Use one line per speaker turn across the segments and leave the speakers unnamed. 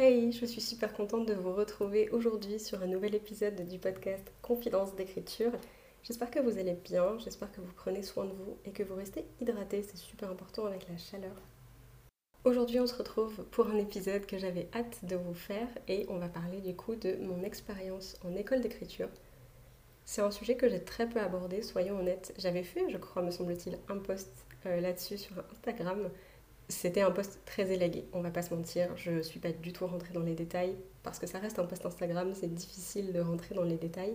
Hey, je suis super contente de vous retrouver aujourd'hui sur un nouvel épisode du podcast Confidence d'écriture. J'espère que vous allez bien, j'espère que vous prenez soin de vous et que vous restez hydraté, c'est super important avec la chaleur. Aujourd'hui, on se retrouve pour un épisode que j'avais hâte de vous faire et on va parler du coup de mon expérience en école d'écriture. C'est un sujet que j'ai très peu abordé, soyons honnêtes. J'avais fait, je crois, me semble-t-il, un post euh, là-dessus sur Instagram c'était un post très élagué, on va pas se mentir, je suis pas du tout rentrée dans les détails, parce que ça reste un post Instagram, c'est difficile de rentrer dans les détails.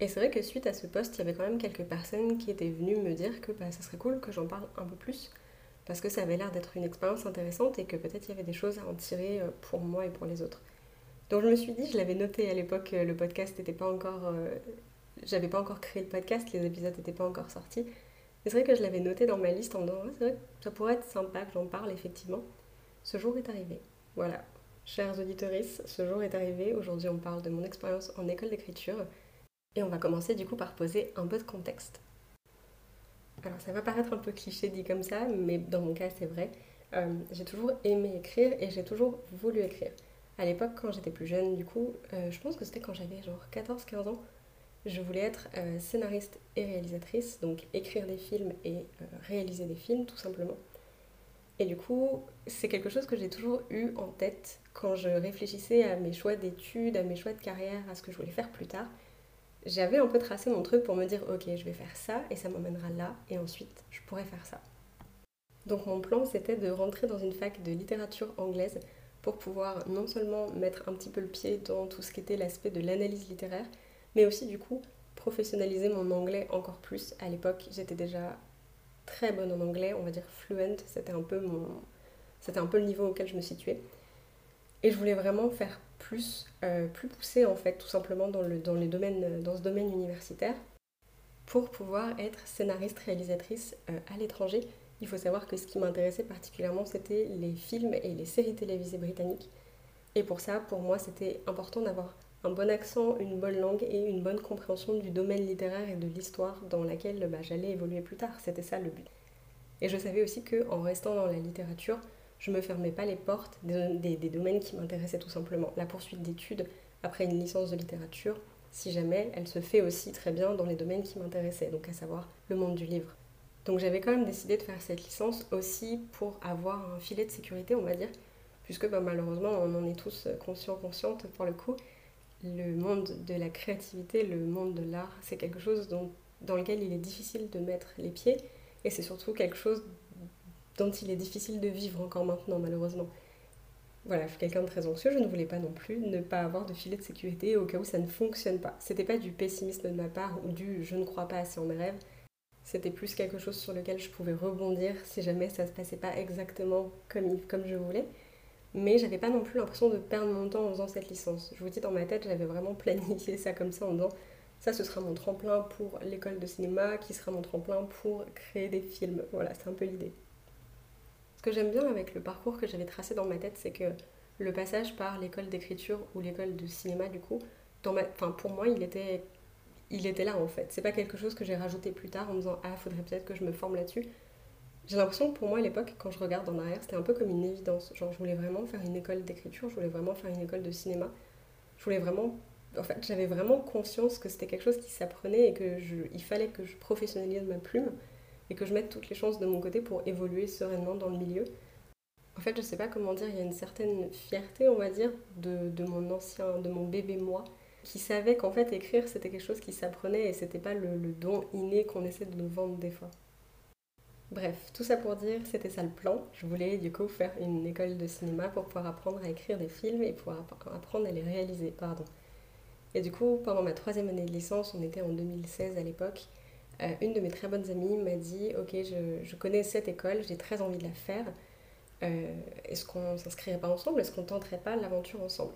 Et c'est vrai que suite à ce post, il y avait quand même quelques personnes qui étaient venues me dire que bah, ça serait cool que j'en parle un peu plus, parce que ça avait l'air d'être une expérience intéressante et que peut-être il y avait des choses à en tirer euh, pour moi et pour les autres. Donc je me suis dit, je l'avais noté à l'époque, le podcast n'était pas encore... Euh, j'avais pas encore créé le podcast, les épisodes n'étaient pas encore sortis, c'est vrai que je l'avais noté dans ma liste en disant, c'est vrai ça pourrait être sympa que j'en parle effectivement. Ce jour est arrivé. Voilà. Chers auditeurs, ce jour est arrivé. Aujourd'hui, on parle de mon expérience en école d'écriture. Et on va commencer du coup par poser un peu de contexte. Alors ça va paraître un peu cliché dit comme ça, mais dans mon cas c'est vrai. Euh, j'ai toujours aimé écrire et j'ai toujours voulu écrire. À l'époque, quand j'étais plus jeune, du coup, euh, je pense que c'était quand j'avais genre 14-15 ans, je voulais être euh, scénariste et réalisatrice, donc écrire des films et euh, réaliser des films tout simplement. Et du coup, c'est quelque chose que j'ai toujours eu en tête quand je réfléchissais à mes choix d'études, à mes choix de carrière, à ce que je voulais faire plus tard. J'avais un peu tracé mon truc pour me dire ok, je vais faire ça et ça m'emmènera là et ensuite je pourrais faire ça. Donc mon plan c'était de rentrer dans une fac de littérature anglaise pour pouvoir non seulement mettre un petit peu le pied dans tout ce qui était l'aspect de l'analyse littéraire, mais aussi du coup professionnaliser mon anglais encore plus. À l'époque, j'étais déjà très bonne en anglais, on va dire fluent, c'était un peu mon c'était un peu le niveau auquel je me situais. Et je voulais vraiment faire plus, euh, plus poussé en fait, tout simplement dans, le, dans, dans ce domaine universitaire. Pour pouvoir être scénariste, réalisatrice euh, à l'étranger, il faut savoir que ce qui m'intéressait particulièrement, c'était les films et les séries télévisées britanniques. Et pour ça, pour moi, c'était important d'avoir un bon accent, une bonne langue et une bonne compréhension du domaine littéraire et de l'histoire dans laquelle bah, j'allais évoluer plus tard. C'était ça le but. Et je savais aussi qu'en restant dans la littérature, je me fermais pas les portes des, domaines qui m'intéressaient tout simplement. La poursuite d'études après une licence de littérature, si jamais, elle se fait aussi très bien dans les domaines qui m'intéressaient, donc à savoir le monde du livre. Donc j'avais quand même décidé de faire cette licence aussi pour avoir un filet de sécurité, on va dire, puisque bah, malheureusement on en est tous conscients, conscientes pour le coup, le monde de la créativité, le monde de l'art, c'est quelque chose dans lequel il est difficile de mettre les pieds et c'est surtout quelque chose dont il est difficile de vivre encore maintenant, malheureusement. Voilà, je suis quelqu'un de très anxieux, je ne voulais pas non plus ne pas avoir de filet de sécurité au cas où ça ne fonctionne pas. C'était pas du pessimisme de ma part ou du je ne crois pas assez en mes rêves. C'était plus quelque chose sur lequel je pouvais rebondir si jamais ça se passait pas exactement comme, comme je voulais. Mais j'avais pas non plus l'impression de perdre mon temps en faisant cette licence. Je vous dis, dans ma tête, j'avais vraiment planifié ça comme ça en disant ça, ce sera mon tremplin pour l'école de cinéma, qui sera mon tremplin pour créer des films. Voilà, c'est un peu l'idée. Ce que j'aime bien avec le parcours que j'avais tracé dans ma tête, c'est que le passage par l'école d'écriture ou l'école de cinéma, du coup, pour moi, il était... il était là en fait. C'est pas quelque chose que j'ai rajouté plus tard en me disant ah, faudrait peut-être que je me forme là-dessus. J'ai l'impression que pour moi, à l'époque, quand je regarde en arrière, c'était un peu comme une évidence. Genre, je voulais vraiment faire une école d'écriture, je voulais vraiment faire une école de cinéma. Je voulais vraiment. En fait, j'avais vraiment conscience que c'était quelque chose qui s'apprenait et que il fallait que je professionnalise ma plume et que je mette toutes les chances de mon côté pour évoluer sereinement dans le milieu. En fait, je sais pas comment dire, il y a une certaine fierté, on va dire, de, de mon ancien, de mon bébé moi, qui savait qu'en fait, écrire, c'était quelque chose qui s'apprenait et c'était pas le, le don inné qu'on essaie de nous vendre des fois. Bref, tout ça pour dire, c'était ça le plan. Je voulais du coup faire une école de cinéma pour pouvoir apprendre à écrire des films et pouvoir apprendre à les réaliser. Pardon. Et du coup, pendant ma troisième année de licence, on était en 2016 à l'époque, euh, une de mes très bonnes amies m'a dit Ok, je, connais cette école, j'ai très envie de la faire. Euh, est-ce qu'on s'inscrirait pas ensemble? Est-ce qu'on tenterait pas l'aventure ensemble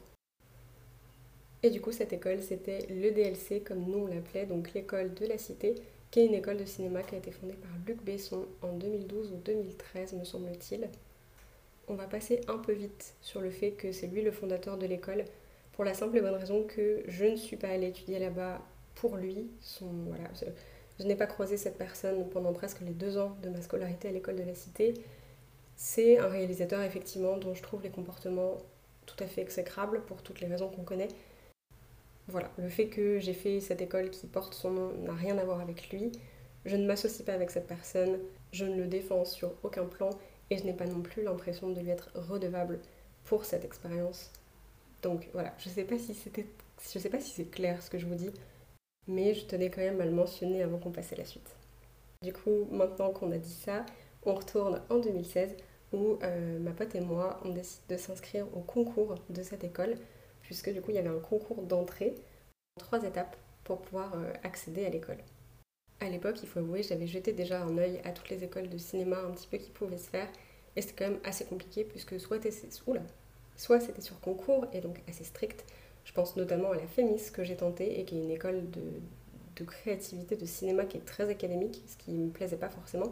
Et du coup, cette école, c'était l'EDLC, comme nous on l'appelait, donc l'école de la Cité, qui est une école de cinéma qui a été fondée par Luc Besson en 2012 ou 2013, me semble-t-il. On va passer un peu vite sur le fait que c'est lui le fondateur de l'école, pour la simple et bonne raison que je ne suis pas allée étudier là-bas pour lui. Je n'ai pas croisé cette personne pendant presque les deux ans de ma scolarité à l'école de la Cité. C'est un réalisateur effectivement dont je trouve les comportements tout à fait exécrables pour toutes les raisons qu'on connaît. Voilà, le fait que j'ai fait cette école qui porte son nom n'a rien à voir avec lui. Je ne m'associe pas avec cette personne, je ne le défends sur aucun plan et je n'ai pas non plus l'impression de lui être redevable pour cette expérience. Donc voilà, je sais pas si sais pas si c'est clair ce que je vous dis, mais je tenais quand même à le mentionner avant qu'on passe à la suite. Du coup, maintenant qu'on a dit ça, on retourne en 2016 où euh, ma pote et moi, on décide de s'inscrire au concours de cette école, puisque du coup, il y avait un concours d'entrée en trois étapes pour pouvoir euh, accéder à l'école. À l'époque, il faut avouer, j'avais jeté déjà un œil à toutes les écoles de cinéma un petit peu qui pouvaient se faire, et c'était quand même assez compliqué, puisque soit, soit c'était sur concours, et donc assez strict, je pense notamment à la FEMIS que j'ai tenté et qui est une école de, créativité de cinéma qui est très académique, ce qui ne me plaisait pas forcément,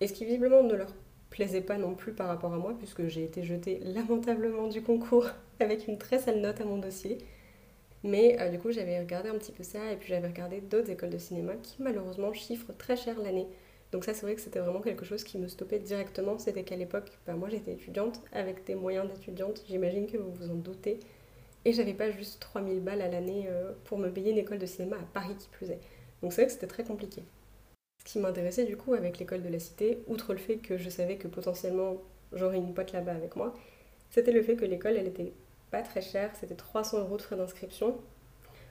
et ce qui visiblement ne leur plaisait pas non plus par rapport à moi, puisque j'ai été jetée lamentablement du concours avec une très sale note à mon dossier. Mais euh, du coup, j'avais regardé un petit peu ça, et puis j'avais regardé d'autres écoles de cinéma qui malheureusement chiffrent très cher l'année. Donc ça, c'est vrai que c'était vraiment quelque chose qui me stoppait directement. C'était qu'à l'époque, bah, moi j'étais étudiante, avec des moyens d'étudiante, j'imagine que vous vous en doutez. Et j'avais pas juste 3000 balles à l'année euh, pour me payer une école de cinéma à Paris qui plus est. Donc c'est vrai que c'était très compliqué. Ce qui m'intéressait du coup avec l'école de la cité, outre le fait que je savais que potentiellement j'aurais une pote là-bas avec moi, c'était le fait que l'école elle était pas très chère, c'était 300 euros de frais d'inscription.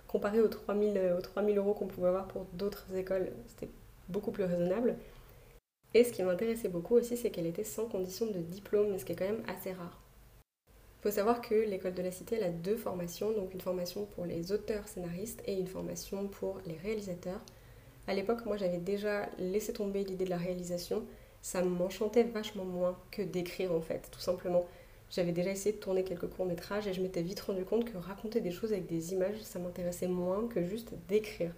Comparé aux 3000, euh, aux 3000 euros qu'on pouvait avoir pour d'autres écoles, c'était beaucoup plus raisonnable. Et ce qui m'intéressait beaucoup aussi, c'est qu'elle était sans condition de diplôme, ce qui est quand même assez rare. Il faut savoir que l'école de la Cité elle a deux formations, donc une formation pour les auteurs scénaristes et une formation pour les réalisateurs. À l'époque, moi j'avais déjà laissé tomber l'idée de la réalisation. Ça m'enchantait vachement moins que d'écrire en fait, tout simplement. J'avais déjà essayé de tourner quelques courts-métrages et je m'étais vite rendu compte que raconter des choses avec des images, ça m'intéressait moins que juste d'écrire.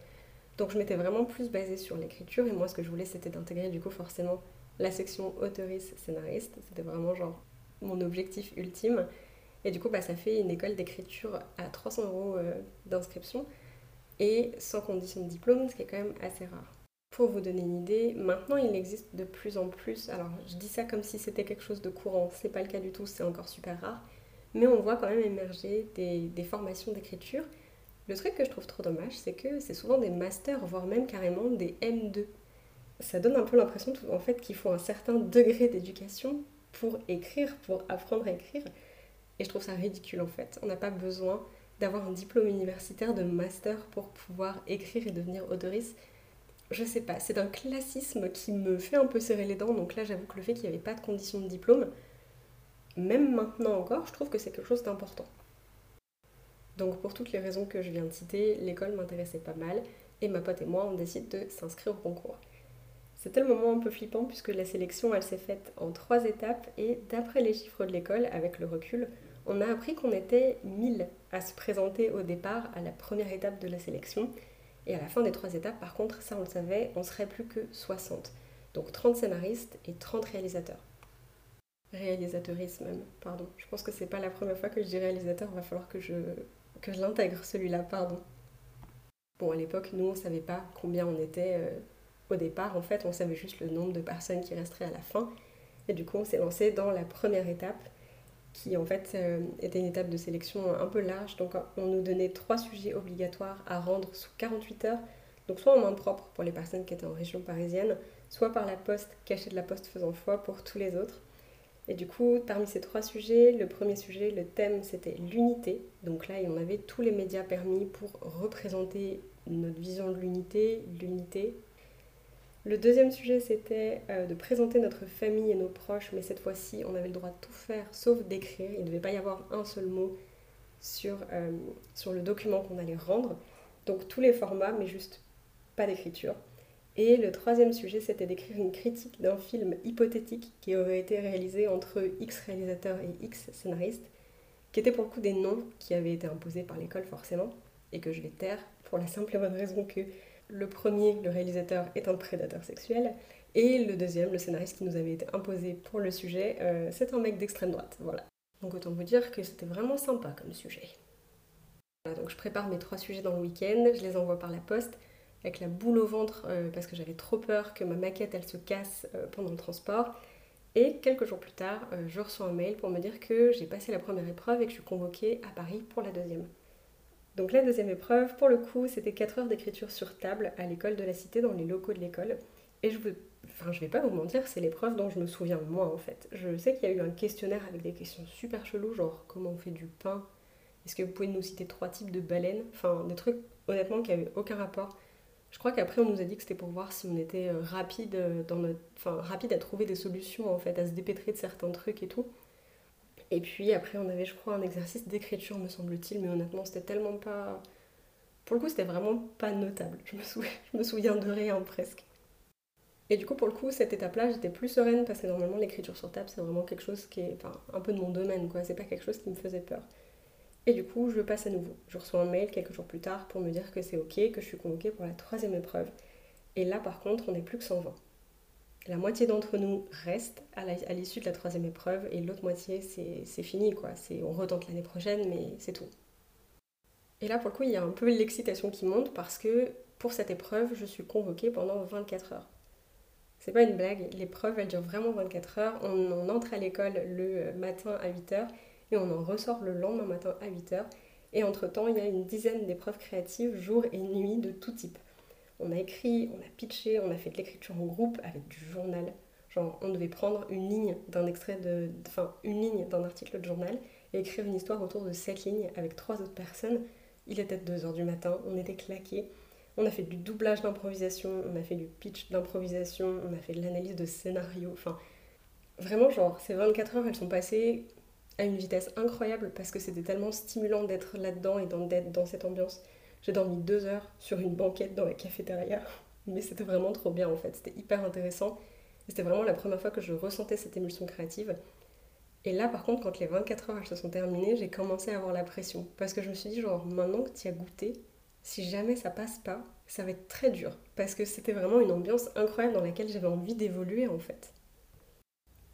Donc je m'étais vraiment plus basée sur l'écriture et moi ce que je voulais c'était d'intégrer du coup forcément la section auteuriste scénariste. C'était vraiment genre mon objectif ultime. Et du coup, bah, ça fait une école d'écriture à 300 euros euh, d'inscription et sans condition de diplôme, ce qui est quand même assez rare. Pour vous donner une idée, maintenant il existe de plus en plus, alors je dis ça comme si c'était quelque chose de courant, c'est pas le cas du tout, c'est encore super rare, mais on voit quand même émerger des, formations d'écriture. Le truc que je trouve trop dommage, c'est que c'est souvent des masters, voire même carrément des M2. Ça donne un peu l'impression en fait qu'il faut un certain degré d'éducation pour écrire, pour apprendre à écrire. Et je trouve ça ridicule en fait. On n'a pas besoin d'avoir un diplôme universitaire de master pour pouvoir écrire et devenir auteuriste. Je sais pas, c'est un classisme qui me fait un peu serrer les dents. Donc là, j'avoue que le fait qu'il n'y avait pas de condition de diplôme, même maintenant encore, je trouve que c'est quelque chose d'important. Donc pour toutes les raisons que je viens de citer, l'école m'intéressait pas mal et ma pote et moi, on décide de s'inscrire au concours. C'était le moment un peu flippant puisque la sélection, elle s'est faite en trois étapes et d'après les chiffres de l'école, avec le recul, on a appris qu'on était 1000 à se présenter au départ à la première étape de la sélection. Et à la fin des trois étapes, par contre, ça on le savait, on serait plus que 60. Donc 30 scénaristes et 30 réalisateurs. Réalisateurisme même, pardon. Je pense que c'est pas la première fois que je dis réalisateur, il va falloir que je, que je l'intègre celui-là, pardon. Bon, à l'époque, nous, on savait pas combien on était euh, au départ. En fait, on savait juste le nombre de personnes qui resteraient à la fin. Et du coup, on s'est lancé dans la première étape qui en fait euh, était une étape de sélection un peu large. Donc on nous donnait trois sujets obligatoires à rendre sous 48 heures. Donc soit en main propre pour les personnes qui étaient en région parisienne, soit par la poste, cachée de la poste faisant foi pour tous les autres. Et du coup, parmi ces trois sujets, le premier sujet, le thème, c'était l'unité. Donc là, on avait tous les médias permis pour représenter notre vision de l'unité, l'unité, le deuxième sujet, c'était euh, de présenter notre famille et nos proches, mais cette fois-ci, on avait le droit de tout faire sauf d'écrire. Il ne devait pas y avoir un seul mot sur, euh, sur le document qu'on allait rendre. Donc tous les formats, mais juste pas d'écriture. Et le troisième sujet, c'était d'écrire une critique d'un film hypothétique qui aurait été réalisé entre X réalisateurs et X scénaristes. qui étaient pour le coup des noms qui avaient été imposés par l'école forcément, et que je vais taire pour la simple et bonne raison que le premier, le réalisateur, est un prédateur sexuel, et le deuxième, le scénariste qui nous avait été imposé pour le sujet, euh, c'est un mec d'extrême droite. Voilà. Donc autant vous dire que c'était vraiment sympa comme sujet. Voilà, donc je prépare mes trois sujets dans le week-end, je les envoie par la poste avec la boule au ventre euh, parce que j'avais trop peur que ma maquette elle se casse euh, pendant le transport. Et quelques jours plus tard, je reçois un mail pour me dire que j'ai passé la première épreuve et que je suis convoquée à Paris pour la deuxième. Donc la deuxième épreuve, pour le coup, c'était 4 heures d'écriture sur table à l'école de la cité, dans les locaux de l'école. Et je veux Enfin, vais pas vous mentir, c'est l'épreuve dont je me souviens moins en fait. Je sais qu'il y a eu un questionnaire avec des questions super cheloues, genre comment on fait du pain, est-ce que vous pouvez nous citer trois types de baleines? Enfin, des trucs honnêtement qui n'avaient aucun rapport. Je crois qu'après on nous a dit que c'était pour voir si on était euh, rapide, euh, dans notre... enfin, rapide à trouver des solutions en fait, à se dépêtrer de certains trucs et tout. Et puis après on avait je crois un exercice d'écriture me semble-t-il, mais honnêtement c'était tellement pas... Pour le coup c'était vraiment pas notable. Je me, souviens, de rien presque. Et du coup, pour le coup, cette étape-là, j'étais plus sereine parce que normalement, l'écriture sur table, c'est vraiment quelque chose qui est enfin, un peu de mon domaine, quoi. C'est pas quelque chose qui me faisait peur. Et du coup, je passe à nouveau. Je reçois un mail quelques jours plus tard pour me dire que c'est ok, que je suis convoquée pour la troisième épreuve. Et là, par contre, on n'est plus que 120. La moitié d'entre nous reste à l'issue de la troisième épreuve et l'autre moitié, c'est fini, quoi. On retente l'année prochaine, mais c'est tout. Et là, pour le coup, il y a un peu l'excitation qui monte parce que pour cette épreuve, je suis convoquée pendant 24 heures. C'est pas une blague, l'épreuve elle dure vraiment 24 heures. On, entre à l'école le matin à 8h et on en ressort le lendemain matin à 8h. Et entre-temps, il y a une dizaine d'épreuves créatives, jour et nuit, de tout type. On a écrit, on a pitché, on a fait de l'écriture en groupe avec du journal. Genre, on devait prendre une ligne d'un extrait de. Enfin, une ligne d'un article de journal et écrire une histoire autour de cette ligne avec trois autres personnes. Il était 2h du matin, on était claqués. On a fait du doublage d'improvisation, on a fait du pitch d'improvisation, on a fait de l'analyse de scénario. Enfin, vraiment, genre, ces 24 heures, elles sont passées à une vitesse incroyable parce que c'était tellement stimulant d'être là-dedans et d'être dans cette ambiance. J'ai dormi deux heures sur une banquette dans la cafétéria, mais c'était vraiment trop bien en fait. C'était hyper intéressant. C'était vraiment la première fois que je ressentais cette émulsion créative. Et là, par contre, quand les 24 heures se sont terminées, j'ai commencé à avoir la pression. Parce que je me suis dit, genre, maintenant que tu as goûté, si jamais ça passe pas, ça va être très dur. Parce que c'était vraiment une ambiance incroyable dans laquelle j'avais envie d'évoluer en fait.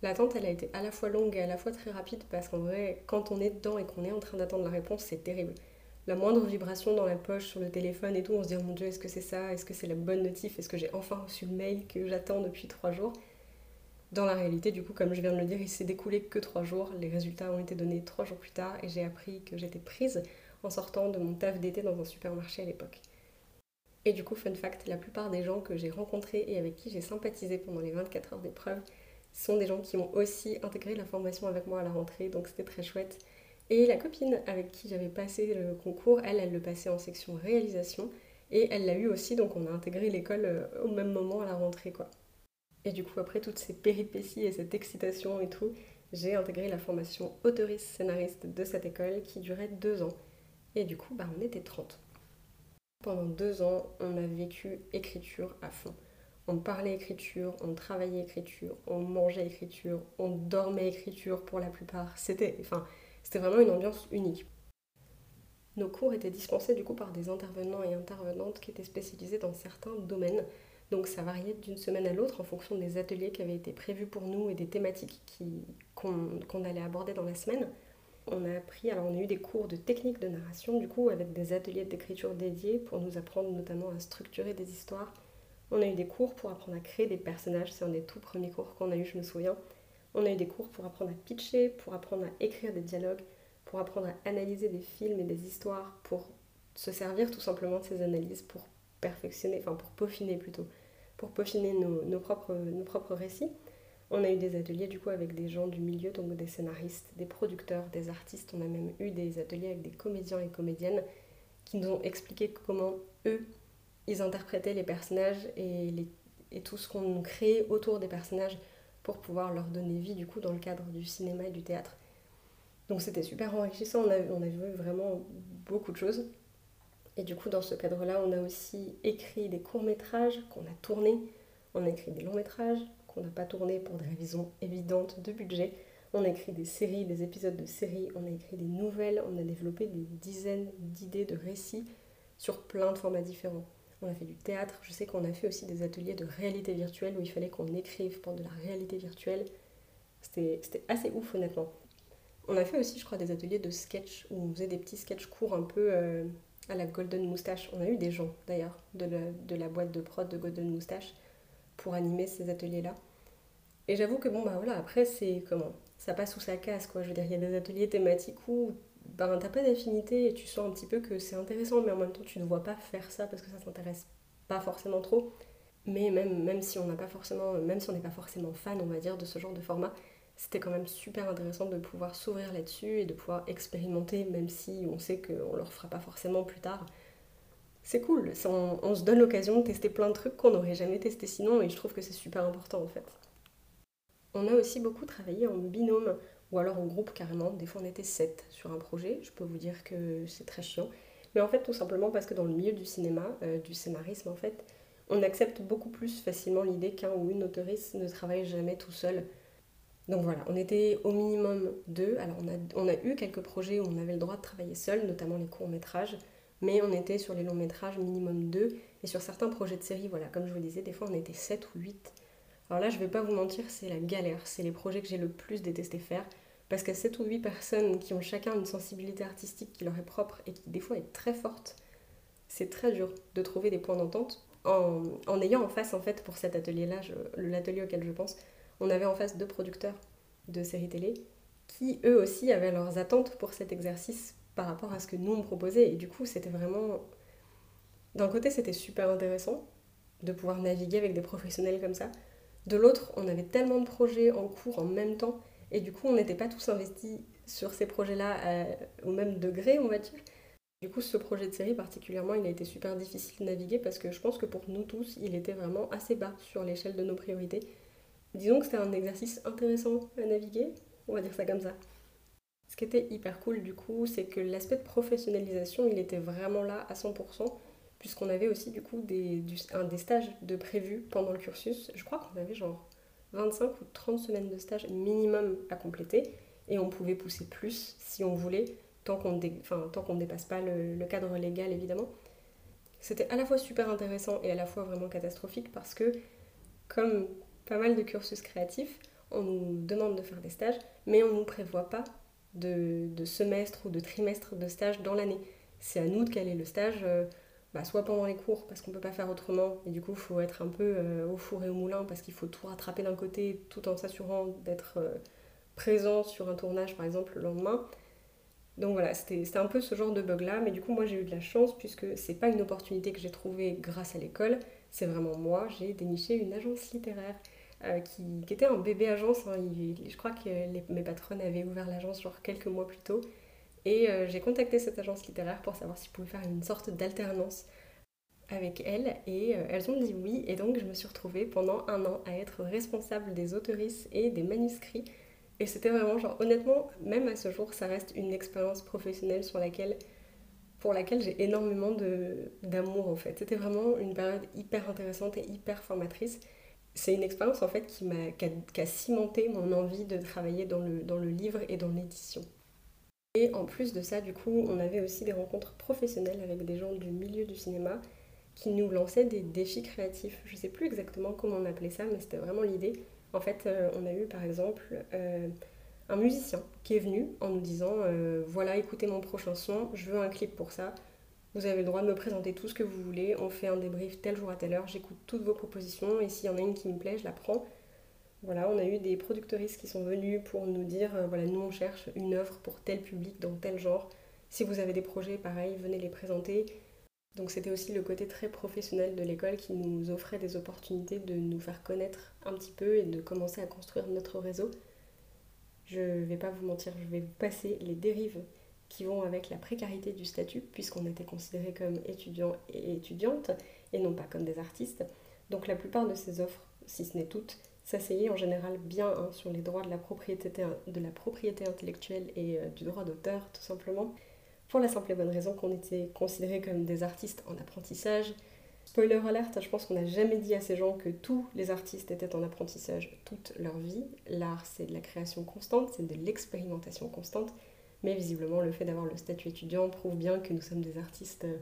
L'attente, elle a été à la fois longue et à la fois très rapide parce qu'en vrai, quand on est dedans et qu'on est en train d'attendre la réponse, c'est terrible. La moindre vibration dans la poche, sur le téléphone et tout, on se dit oh mon dieu, est-ce que c'est ça? Est-ce que c'est la bonne notif? Est-ce que j'ai enfin reçu le mail que j'attends depuis trois jours? Dans la réalité, du coup, comme je viens de le dire, il s'est découlé que trois jours. Les résultats ont été donnés trois jours plus tard et j'ai appris que j'étais prise en sortant de mon taf d'été dans un supermarché à l'époque. Et du coup, fun fact, la plupart des gens que j'ai rencontrés et avec qui j'ai sympathisé pendant les 24 heures d'épreuve sont des gens qui ont aussi intégré la formation avec moi à la rentrée, donc c'était très chouette. Et la copine avec qui j'avais passé le concours, elle, elle le passait en section réalisation, et elle l'a eu aussi, donc on a intégré l'école euh, au même moment à la rentrée, quoi. Et du coup, après toutes ces péripéties et cette excitation et tout, j'ai intégré la formation autoriste-scénariste de cette école qui durait deux ans. Et du coup, bah, on était 30. Pendant deux ans, on a vécu écriture à fond. On parlait écriture, on travaillait écriture, on mangeait écriture, on dormait écriture pour la plupart. C'était enfin, c'était vraiment une ambiance unique. Nos cours étaient dispensés du coup par des intervenants et intervenantes qui étaient spécialisés dans certains domaines. Donc ça variait d'une semaine à l'autre en fonction des ateliers qui avaient été prévus pour nous et des thématiques qu'on allait aborder dans la semaine on a appris, alors on a eu des cours de technique de narration, du coup, avec des ateliers d'écriture dédiés pour nous apprendre notamment à structurer des histoires. On a eu des cours pour apprendre à créer des personnages, c'est un des tout premiers cours qu'on a eu, je me souviens. On a eu des cours pour apprendre à pitcher, pour apprendre à écrire des dialogues, pour apprendre à analyser des films et des histoires, pour se servir tout simplement de ces analyses pour perfectionner, enfin pour peaufiner plutôt, pour peaufiner nos, propres, récits. On a eu des ateliers du coup avec des gens du milieu, donc des scénaristes, des producteurs, des artistes. On a même eu des ateliers avec des comédiens et comédiennes qui nous ont expliqué comment eux, ils interprétaient les personnages et, et tout ce qu'on créait autour des personnages pour pouvoir leur donner vie du coup dans le cadre du cinéma et du théâtre. Donc c'était super enrichissant, on a, vu vraiment beaucoup de choses. Et du coup dans ce cadre-là, on a aussi écrit des courts-métrages qu'on a tournés, on a écrit des longs-métrages, on n'a pas tourné pour des raisons évidentes de budget. On a écrit des séries, des épisodes de séries, on a écrit des nouvelles, on a développé des dizaines d'idées de récits sur plein de formats différents. On a fait du théâtre, je sais qu'on a fait aussi des ateliers de réalité virtuelle où il fallait qu'on écrive pour de la réalité virtuelle. C'était assez ouf honnêtement. On a fait aussi, je crois, des ateliers de sketch où on faisait des petits sketchs courts un peu euh, à la Golden Moustache. On a eu des gens d'ailleurs de, la boîte de prod de Golden Moustache pour animer ces ateliers-là. Et j'avoue que bon, bah voilà, après, c'est comment? Ça passe ou ça casse, quoi. Je veux dire, il y a des ateliers thématiques où ben, t'as pas d'affinité et tu sens un petit peu que c'est intéressant, mais en même temps, tu ne vois pas faire ça parce que ça t'intéresse pas forcément trop. Mais même, même si on n'a pas forcément, même si on n'est pas forcément fan, on va dire, de ce genre de format, c'était quand même super intéressant de pouvoir s'ouvrir là-dessus et de pouvoir expérimenter, même si on sait qu'on ne le refera pas forcément plus tard. C'est cool, on, on, se donne l'occasion de tester plein de trucs qu'on n'aurait jamais testé sinon, et je trouve que c'est super important en fait. On a aussi beaucoup travaillé en binôme ou alors en groupe carrément. Des fois on était 7 sur un projet, je peux vous dire que c'est très chiant. Mais en fait tout simplement parce que dans le milieu du cinéma, euh, du scénarisme en fait, on accepte beaucoup plus facilement l'idée qu'un ou une auteuriste ne travaille jamais tout seul. Donc voilà, on était au minimum deux. Alors on a, on a eu quelques projets où on avait le droit de travailler seul, notamment les courts-métrages, mais on était sur les longs-métrages minimum deux. Et sur certains projets de série, voilà, comme je vous disais, des fois on était 7 ou 8. Alors là, je vais pas vous mentir, c'est la galère. C'est les projets que j'ai le plus détesté faire. Parce qu'à 7 ou 8 personnes qui ont chacun une sensibilité artistique qui leur est propre et qui des fois est très forte, c'est très dur de trouver des points d'entente. En, en, ayant en face, en fait, pour cet atelier-là, l'atelier auquel je pense, on avait en face deux producteurs de séries télé qui, eux aussi, avaient leurs attentes pour cet exercice par rapport à ce que nous on proposait. Et du coup, c'était vraiment. D'un côté, c'était super intéressant de pouvoir naviguer avec des professionnels comme ça. De l'autre, on avait tellement de projets en cours en même temps, et du coup, on n'était pas tous investis sur ces projets-là au même degré, on va dire. Du coup, ce projet de série particulièrement, il a été super difficile de naviguer parce que je pense que pour nous tous, il était vraiment assez bas sur l'échelle de nos priorités. Disons que c'était un exercice intéressant à naviguer, on va dire ça comme ça. Ce qui était hyper cool du coup, c'est que l'aspect de professionnalisation, il était vraiment là à 100%, puisqu'on avait aussi du coup des, un, des stages de prévus pendant le cursus. Je crois qu'on avait genre 25 ou 30 semaines de stage minimum à compléter et on pouvait pousser plus si on voulait, tant qu'on ne dépasse pas le, cadre légal évidemment. C'était à la fois super intéressant et à la fois vraiment catastrophique parce que comme pas mal de cursus créatifs, on nous demande de faire des stages, mais on ne nous prévoit pas de, de semestre ou de trimestre de stage dans l'année. C'est à nous de caler le stage. Euh, bah, soit pendant les cours parce qu'on peut pas faire autrement et du coup il faut être un peu euh, au four et au moulin parce qu'il faut tout rattraper d'un côté tout en s'assurant d'être euh, présent sur un tournage par exemple le lendemain. Donc voilà, c'était un peu ce genre de bug là, mais du coup moi j'ai eu de la chance puisque c'est pas une opportunité que j'ai trouvée grâce à l'école, c'est vraiment moi, j'ai déniché une agence littéraire euh, qui, qui, était un bébé agence. Hein. je crois que mes patronnes avaient ouvert l'agence genre quelques mois plus tôt. Et euh, j'ai contacté cette agence littéraire pour savoir si je pouvais faire une sorte d'alternance avec elles et euh, elles ont dit oui. Et donc je me suis retrouvée pendant un an à être responsable des autoristes et des manuscrits. Et c'était vraiment genre honnêtement même à ce jour ça reste une expérience professionnelle sur laquelle pour laquelle j'ai énormément d'amour en fait. C'était vraiment une période hyper intéressante et hyper formatrice. C'est une expérience en fait qui m'a qui a, cimenté mon envie de travailler dans le, dans le livre et dans l'édition et en plus de ça, du coup, on avait aussi des rencontres professionnelles avec des gens du milieu du cinéma qui nous lançaient des défis créatifs. Je ne sais plus exactement comment on appelait ça, mais c'était vraiment l'idée. En fait, euh, on a eu par exemple euh, un musicien qui est venu en nous disant euh, Voilà, écoutez mon prochain son, je veux un clip pour ça. Vous avez le droit de me présenter tout ce que vous voulez. On fait un débrief tel jour à telle heure. J'écoute toutes vos propositions et s'il y en a une qui me plaît, je la prends. Voilà, on a eu des producteuristes qui sont venus pour nous dire euh, voilà, nous on cherche une œuvre pour tel public dans tel genre. Si vous avez des projets pareils, venez les présenter. Donc c'était aussi le côté très professionnel de l'école qui nous offrait des opportunités de nous faire connaître un petit peu et de commencer à construire notre réseau. Je vais pas vous mentir, je vais vous passer les dérives qui vont avec la précarité du statut, puisqu'on était considérés comme étudiants et étudiantes, et non pas comme des artistes. Donc la plupart de ces offres, si ce n'est toutes, s'asseyer en général bien hein, sur les droits de la propriété, de la propriété intellectuelle et euh, du droit d'auteur, tout simplement, pour la simple et bonne raison qu'on était considérés comme des artistes en apprentissage, Spoiler alert, je pense qu'on n'a jamais dit à ces gens que tous les artistes étaient en apprentissage toute leur vie. L'art, c'est de la création constante, c'est de l'expérimentation constante. Mais visiblement, le fait d'avoir le statut étudiant prouve bien que nous sommes des artistes. Euh,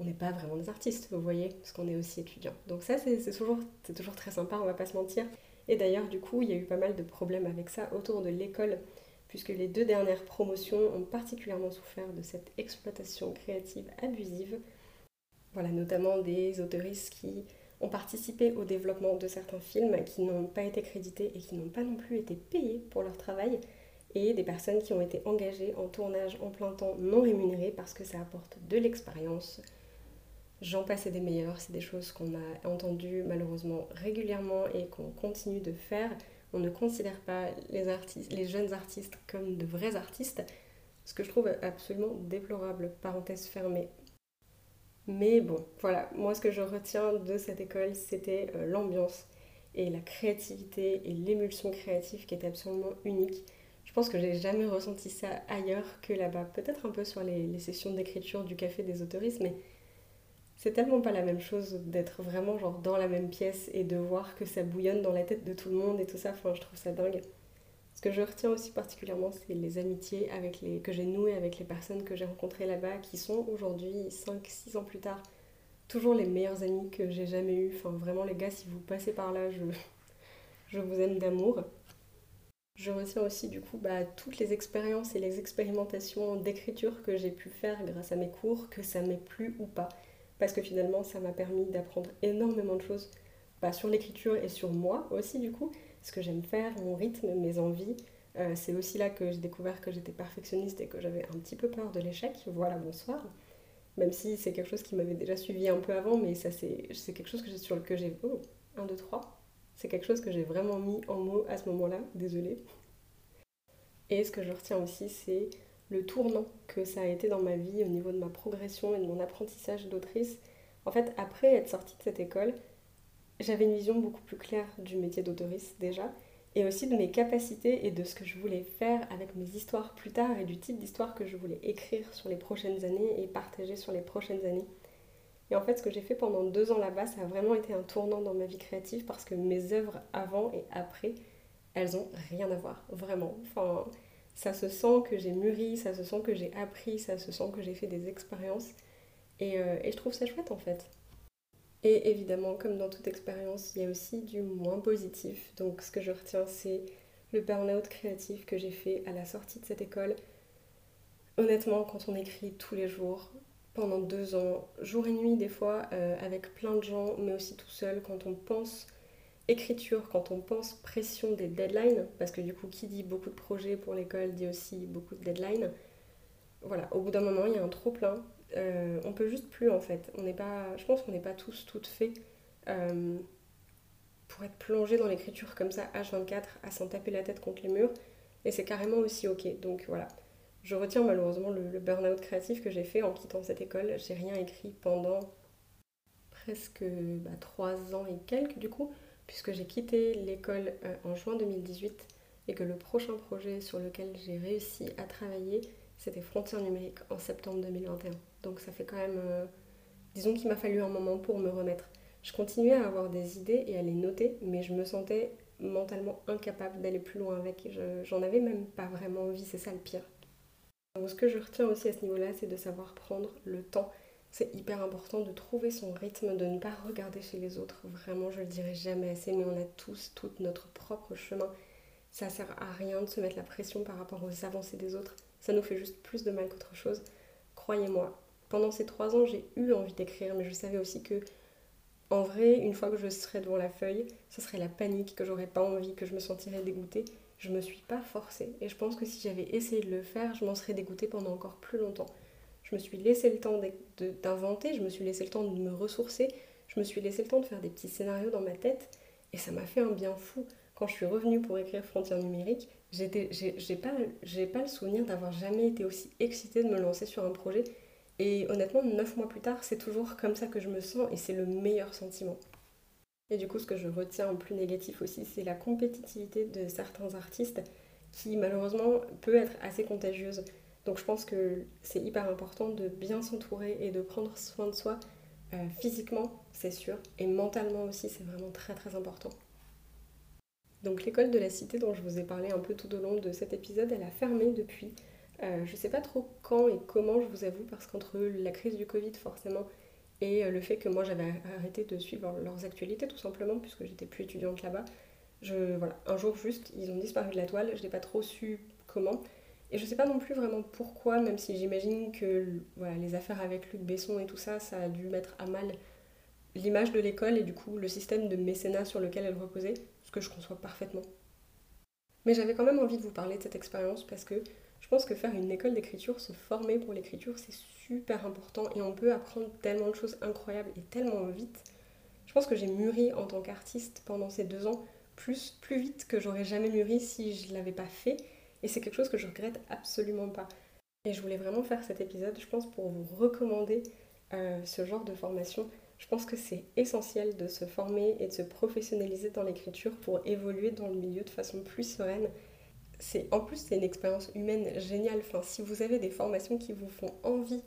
on n'est pas vraiment des artistes, vous voyez, parce qu'on est aussi étudiant. Donc ça, c'est toujours, toujours très sympa, on va pas se mentir. Et d'ailleurs, du coup, il y a eu pas mal de problèmes avec ça autour de l'école, puisque les deux dernières promotions ont particulièrement souffert de cette exploitation créative abusive. Voilà, notamment des autoristes qui ont participé au développement de certains films qui n'ont pas été crédités et qui n'ont pas non plus été payés pour leur travail, et des personnes qui ont été engagées en tournage en plein temps non rémunéré parce que ça apporte de l'expérience. J'en passe des meilleurs, c'est des choses qu'on a entendues malheureusement régulièrement et qu'on continue de faire. On ne considère pas les, artistes, les jeunes artistes comme de vrais artistes, ce que je trouve absolument déplorable, parenthèse fermée. Mais bon, voilà, moi ce que je retiens de cette école, c'était euh, l'ambiance et la créativité et l'émulsion créative qui était absolument unique. Je pense que j'ai jamais ressenti ça ailleurs que là-bas. Peut-être un peu sur les, sessions d'écriture du café des autoristes, mais c'est tellement pas la même chose d'être vraiment genre dans la même pièce et de voir que ça bouillonne dans la tête de tout le monde et tout ça. Enfin, je trouve ça dingue. Ce que je retiens aussi particulièrement, c'est les amitiés avec les, que j'ai nouées avec les personnes que j'ai rencontrées là-bas, qui sont aujourd'hui, 5-6 ans plus tard, toujours les meilleurs amis que j'ai jamais eus. Enfin, vraiment, les gars, si vous passez par là, je, vous aime d'amour. Je retiens aussi du coup bah, toutes les expériences et les expérimentations d'écriture que j'ai pu faire grâce à mes cours, que ça m'ait plu ou pas. Parce que finalement, ça m'a permis d'apprendre énormément de choses bah, sur l'écriture et sur moi aussi du coup, ce que j'aime faire, mon rythme, mes envies. Euh, c'est aussi là que j'ai découvert que j'étais perfectionniste et que j'avais un petit peu peur de l'échec. Voilà, bonsoir. Même si c'est quelque chose qui m'avait déjà suivi un peu avant, mais ça c'est quelque chose que sur le que j'ai... Oh, 1, 2, 3 c'est quelque chose que j'ai vraiment mis en mots à ce moment-là, désolée. Et ce que je retiens aussi, c'est le tournant que ça a été dans ma vie au niveau de ma progression et de mon apprentissage d'autrice. En fait, après être sortie de cette école, j'avais une vision beaucoup plus claire du métier d'autoriste déjà, et aussi de mes capacités et de ce que je voulais faire avec mes histoires plus tard et du type d'histoire que je voulais écrire sur les prochaines années et partager sur les prochaines années. Et en fait, ce que j'ai fait pendant deux ans là-bas, ça a vraiment été un tournant dans ma vie créative parce que mes œuvres avant et après, elles ont rien à voir, vraiment. Enfin, ça se sent que j'ai mûri, ça se sent que j'ai appris, ça se sent que j'ai fait des expériences. Et, euh, et, je trouve ça chouette en fait. Et évidemment, comme dans toute expérience, il y a aussi du moins positif. Donc ce que je retiens, c'est le burn-out créatif que j'ai fait à la sortie de cette école. Honnêtement, quand on écrit tous les jours, pendant deux ans, jour et nuit des fois, euh, avec plein de gens, mais aussi tout seul, quand on pense écriture, quand on pense pression des deadlines, parce que du coup, qui dit beaucoup de projets pour l'école dit aussi beaucoup de deadlines. Voilà, au bout d'un moment, il y a un trop plein. Euh, on peut juste plus en fait. On n'est pas, je pense qu'on n'est pas tous toutes faits euh, pour être plongé dans l'écriture comme ça H24 à s'en taper la tête contre les murs. Et c'est carrément aussi ok. Donc voilà. Je retiens malheureusement le, burn-out créatif que j'ai fait en quittant cette école. J'ai rien écrit pendant presque bah, trois ans et quelques du coup, puisque j'ai quitté l'école euh, en juin 2018 et que le prochain projet sur lequel j'ai réussi à travailler, c'était Frontières numériques en septembre 2021. Donc ça fait quand même, euh, disons qu'il m'a fallu un moment pour me remettre. Je continuais à avoir des idées et à les noter, mais je me sentais mentalement incapable d'aller plus loin avec. J'en avais même pas vraiment envie, c'est ça le pire. Donc ce que je retiens aussi à ce niveau-là, c'est de savoir prendre le temps. C'est hyper important de trouver son rythme, de ne pas regarder chez les autres. Vraiment, je le dirai jamais assez, mais on a tous tout notre propre chemin. Ça sert à rien de se mettre la pression par rapport aux avancées des autres. Ça nous fait juste plus de mal qu'autre chose. Croyez-moi, pendant ces trois ans, j'ai eu envie d'écrire, mais je savais aussi que, en vrai, une fois que je serais devant la feuille, ce serait la panique, que j'aurais pas envie, que je me sentirais dégoûtée je me suis pas forcée. Et je pense que si j'avais essayé de le faire, je m'en serais dégoûtée pendant encore plus longtemps. Je me suis laissé le temps d'inventer, je me suis laissé le temps de me ressourcer, je me suis laissé le temps de faire des petits scénarios dans ma tête, et ça m'a fait un bien fou. Quand je suis revenue pour écrire Frontières numériques, j'ai pas, pas le souvenir d'avoir jamais été aussi excitée de me lancer sur un projet. Et honnêtement, neuf mois plus tard, c'est toujours comme ça que je me sens, et c'est le meilleur sentiment. Et du coup, ce que je retiens en plus négatif aussi, c'est la compétitivité de certains artistes qui malheureusement peut être assez contagieuse. Donc je pense que c'est hyper important de bien s'entourer et de prendre soin de soi Euh, physiquement, c'est sûr, et mentalement aussi, c'est vraiment très très important. Donc l'école de la cité dont je vous ai parlé un peu tout au long de cet épisode, elle a fermé depuis. Euh, je ne sais pas trop quand et comment, je vous avoue, parce qu'entre la crise du Covid forcément et euh, le fait que moi j'avais arrêté de suivre leurs actualités tout simplement puisque j'étais plus étudiante là-bas, je, voilà, un jour juste, ils ont disparu de la toile, je n'ai pas trop su comment. Et je sais pas non plus vraiment pourquoi, même si j'imagine que les affaires avec Luc Besson et tout ça, ça a dû mettre à mal l'image de l'école et du coup le système de mécénat sur lequel elle reposait, ce que je conçois parfaitement. Mais j'avais quand même envie de vous parler de cette expérience parce que je pense que faire une école d'écriture, se former pour l'écriture, c'est super important et on peut apprendre tellement de choses incroyables et tellement vite. Je pense que j'ai mûri en tant qu'artiste pendant ces deux ans plus, plus vite que j'aurais jamais mûri si je ne l'avais pas fait et c'est quelque chose que je regrette absolument pas. Et je voulais vraiment faire cet épisode, je pense, pour vous recommander euh, ce genre de formation. Je pense que c'est essentiel de se former et de se professionnaliser dans l'écriture pour évoluer dans le milieu de façon plus sereine. C'est, en plus, c'est une expérience humaine géniale. Enfin, si vous avez des formations qui vous font envie,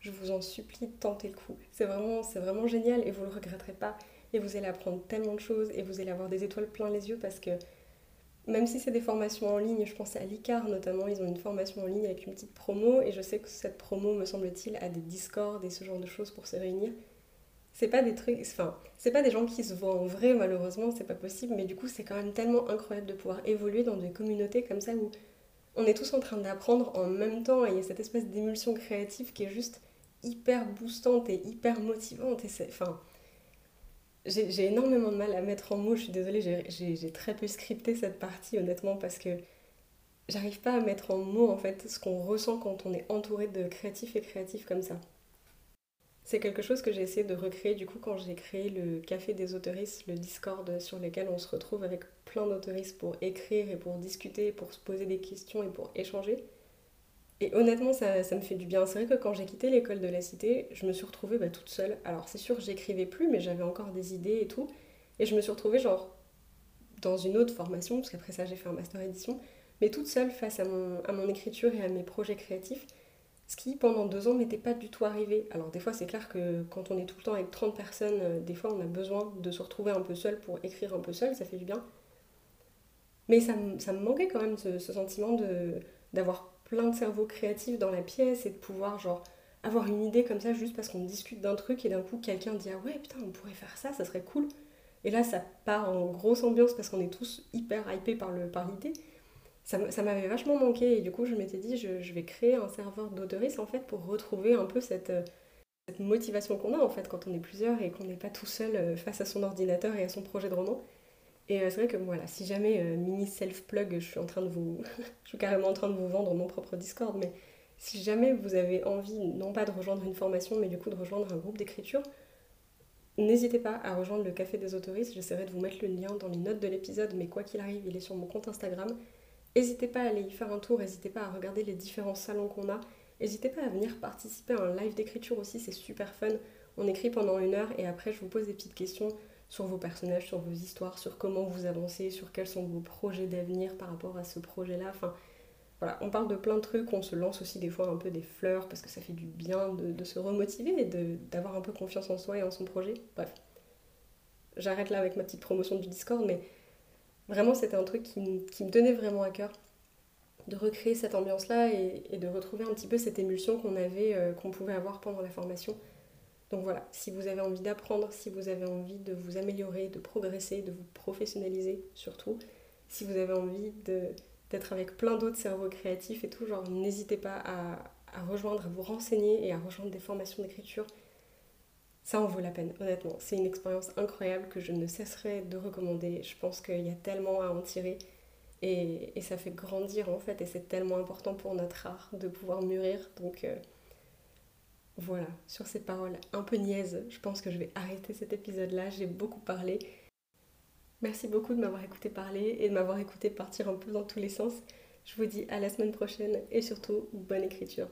je vous en supplie, tentez le coup. C'est vraiment, c'est vraiment génial et vous ne le regretterez pas. Et vous allez apprendre tellement de choses et vous allez avoir des étoiles plein les yeux parce que même si c'est des formations en ligne, je pense à l'ICAR notamment, ils ont une formation en ligne avec une petite promo et je sais que cette promo, me semble-t-il, a des discords et ce genre de choses pour se réunir. C'est pas des trucs, enfin, c'est pas des gens qui se voient en vrai, malheureusement, c'est pas possible, mais du coup, c'est quand même tellement incroyable de pouvoir évoluer dans des communautés comme ça où on est tous en train d'apprendre en même temps et il y a cette espèce d'émulsion créative qui est juste hyper boostante et hyper motivante et c'est, enfin, j'ai énormément de mal à mettre en mots, je suis désolée, j'ai très peu scripté cette partie honnêtement parce que j'arrive pas à mettre en mots en fait ce qu'on ressent quand on est entouré de créatifs et créatifs comme ça. C'est quelque chose que j'ai essayé de recréer du coup quand j'ai créé le Café des autoristes, le Discord sur lequel on se retrouve avec plein d'autoristes pour écrire et pour discuter, pour se poser des questions et pour échanger. Et honnêtement, ça, me fait du bien. C'est vrai que quand j'ai quitté l'école de la cité, je me suis retrouvée bah, toute seule. Alors c'est sûr, j'écrivais plus, mais j'avais encore des idées et tout. Et je me suis retrouvée genre dans une autre formation, parce qu'après ça j'ai fait un master édition, mais toute seule face à mon, à mon écriture et à mes projets créatifs. Ce qui, pendant deux ans, m'était pas du tout arrivé. Alors, des fois, c'est clair que quand on est tout le temps avec 30 personnes, euh, des fois, on a besoin de se retrouver un peu seul pour écrire un peu seul, ça fait du bien. Mais ça, ça me manquait quand même ce, ce sentiment d'avoir plein de cerveaux créatifs dans la pièce et de pouvoir genre avoir une idée comme ça juste parce qu'on discute d'un truc et d'un coup quelqu'un dit ah ouais putain on pourrait faire ça, ça serait cool. Et là ça part en grosse ambiance parce qu'on est tous hyper hypés par l'idée. Par ça, ça m'avait vachement manqué et du coup je m'étais dit je, je, vais créer un serveur d'autoris en fait pour retrouver un peu cette, cette motivation qu'on a en fait quand on est plusieurs et qu'on n'est pas tout seul euh, face à son ordinateur et à son projet de roman. Et euh, c'est vrai que voilà, si jamais euh, mini self-plug, je suis en train de vous. je suis carrément en train de vous vendre mon propre Discord, mais si jamais vous avez envie, non pas de rejoindre une formation, mais du coup de rejoindre un groupe d'écriture, n'hésitez pas à rejoindre le Café des Autoristes. J'essaierai de vous mettre le lien dans les notes de l'épisode, mais quoi qu'il arrive, il est sur mon compte Instagram. N'hésitez pas à aller y faire un tour, n'hésitez pas à regarder les différents salons qu'on a. N'hésitez pas à venir participer à un live d'écriture aussi, c'est super fun. On écrit pendant une heure et après je vous pose des petites questions sur vos personnages, sur vos histoires, sur comment vous avancez, sur quels sont vos projets d'avenir par rapport à ce projet-là. Enfin, voilà, on parle de plein de trucs, on se lance aussi des fois un peu des fleurs parce que ça fait du bien de, se remotiver et d'avoir un peu confiance en soi et en son projet. Bref, j'arrête là avec ma petite promotion du Discord, mais vraiment c'était un truc qui, me tenait vraiment à cœur de recréer cette ambiance-là et, et, de retrouver un petit peu cette émulsion qu'on avait, euh, qu'on pouvait avoir pendant la formation. Donc voilà, si vous avez envie d'apprendre, si vous avez envie de vous améliorer, de progresser, de vous professionnaliser surtout, si vous avez envie d'être avec plein d'autres cerveaux créatifs et tout, genre n'hésitez pas à, à, rejoindre, à vous renseigner et à rejoindre des formations d'écriture. Ça en vaut la peine, honnêtement. C'est une expérience incroyable que je ne cesserai de recommander. Je pense qu'il y a tellement à en tirer et, et, ça fait grandir en fait et c'est tellement important pour notre art de pouvoir mûrir. Donc euh, voilà, sur ces paroles un peu niaises, je pense que je vais arrêter cet épisode-là. J'ai beaucoup parlé. Merci beaucoup de m'avoir écouté parler et de m'avoir écouté partir un peu dans tous les sens. Je vous dis à la semaine prochaine et surtout bonne écriture.